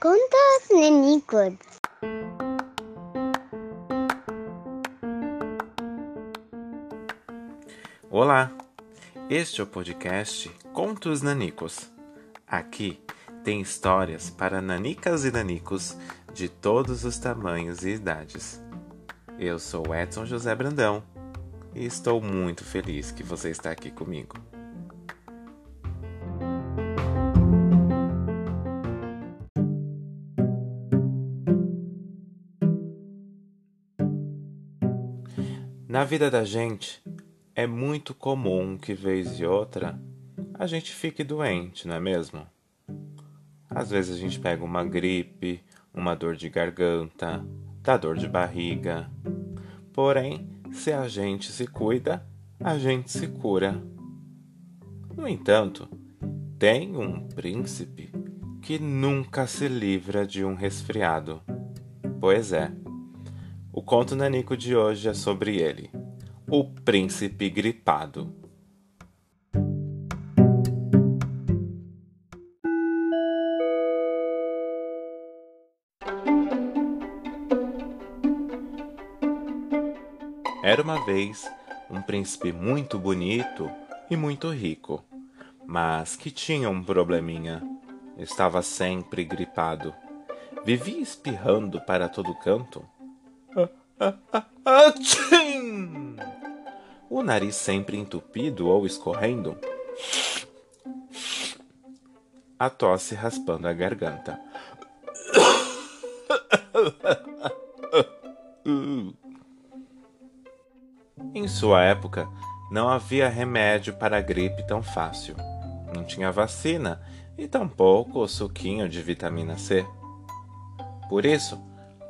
Contos nanicos. Olá, este é o podcast Contos Nanicos. Aqui tem histórias para nanicas e nanicos de todos os tamanhos e idades. Eu sou Edson José Brandão e estou muito feliz que você está aqui comigo. Na vida da gente, é muito comum que, vez e outra, a gente fique doente, não é mesmo? Às vezes a gente pega uma gripe, uma dor de garganta, dá dor de barriga. Porém, se a gente se cuida, a gente se cura. No entanto, tem um príncipe que nunca se livra de um resfriado. Pois é, o conto nanico de hoje é sobre ele, o príncipe gripado. Era uma vez um príncipe muito bonito e muito rico, mas que tinha um probleminha. Estava sempre gripado. Vivia espirrando para todo canto o nariz sempre entupido ou escorrendo. A tosse raspando a garganta. Em sua época, não havia remédio para a gripe tão fácil. Não tinha vacina e tampouco o suquinho de vitamina C. Por isso,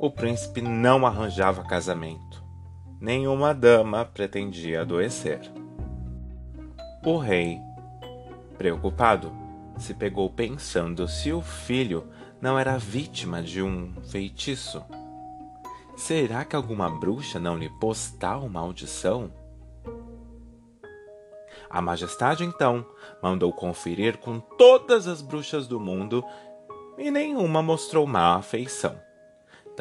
o príncipe não arranjava casamento. Nenhuma dama pretendia adoecer. O rei, preocupado, se pegou pensando se o filho não era vítima de um feitiço. Será que alguma bruxa não lhe pôs tal maldição? A majestade então mandou conferir com todas as bruxas do mundo e nenhuma mostrou má afeição.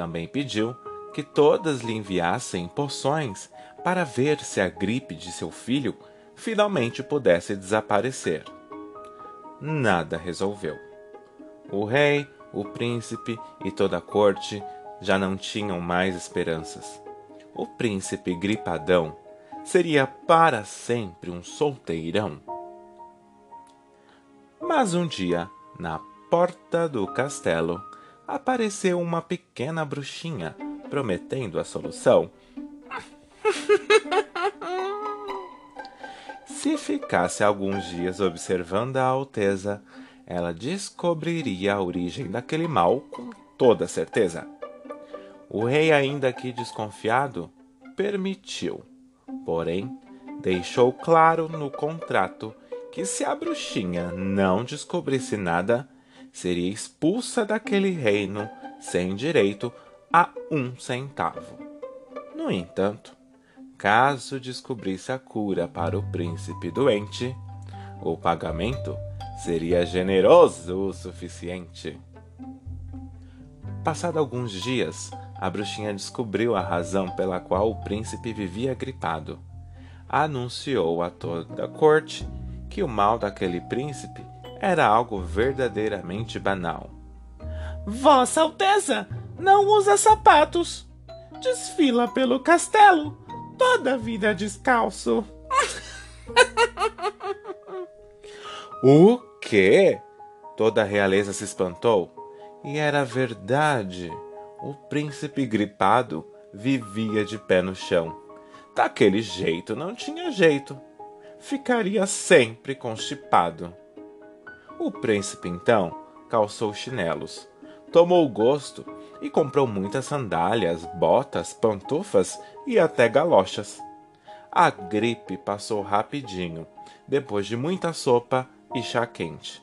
Também pediu que todas lhe enviassem poções para ver se a gripe de seu filho finalmente pudesse desaparecer. Nada resolveu. O rei, o príncipe e toda a corte já não tinham mais esperanças. O príncipe gripadão seria para sempre um solteirão. Mas um dia, na porta do castelo, apareceu uma pequena bruxinha, prometendo a solução. Se ficasse alguns dias observando a Alteza, ela descobriria a origem daquele mal com toda certeza. O rei, ainda que desconfiado, permitiu, porém, deixou claro no contrato que se a bruxinha não descobrisse nada, seria expulsa daquele reino sem direito a um centavo. No entanto, caso descobrisse a cura para o príncipe doente, o pagamento seria generoso o suficiente. Passado alguns dias, a bruxinha descobriu a razão pela qual o príncipe vivia gripado. Anunciou a toda a corte que o mal daquele príncipe era algo verdadeiramente banal. Vossa Alteza não usa sapatos. Desfila pelo castelo toda a vida descalço. o quê? Toda a realeza se espantou. E era verdade. O príncipe gripado vivia de pé no chão. Daquele jeito não tinha jeito. Ficaria sempre constipado. O príncipe então calçou chinelos, tomou gosto e comprou muitas sandálias, botas, pantufas e até galochas. A gripe passou rapidinho, depois de muita sopa e chá quente.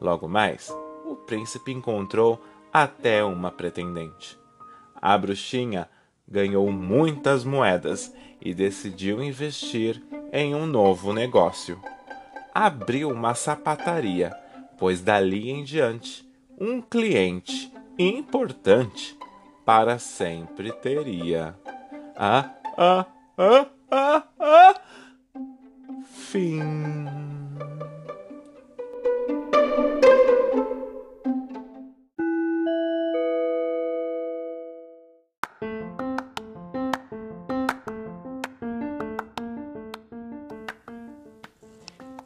Logo mais, o príncipe encontrou até uma pretendente. A bruxinha ganhou muitas moedas e decidiu investir em um novo negócio. Abriu uma sapataria pois dali em diante um cliente importante para sempre teria. Ah, ah, ah, ah, ah. Fim.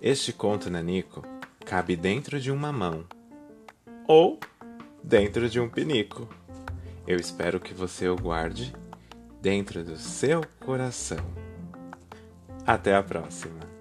Este conto nanico cabe dentro de uma mão ou dentro de um pinico. Eu espero que você o guarde dentro do seu coração. Até a próxima!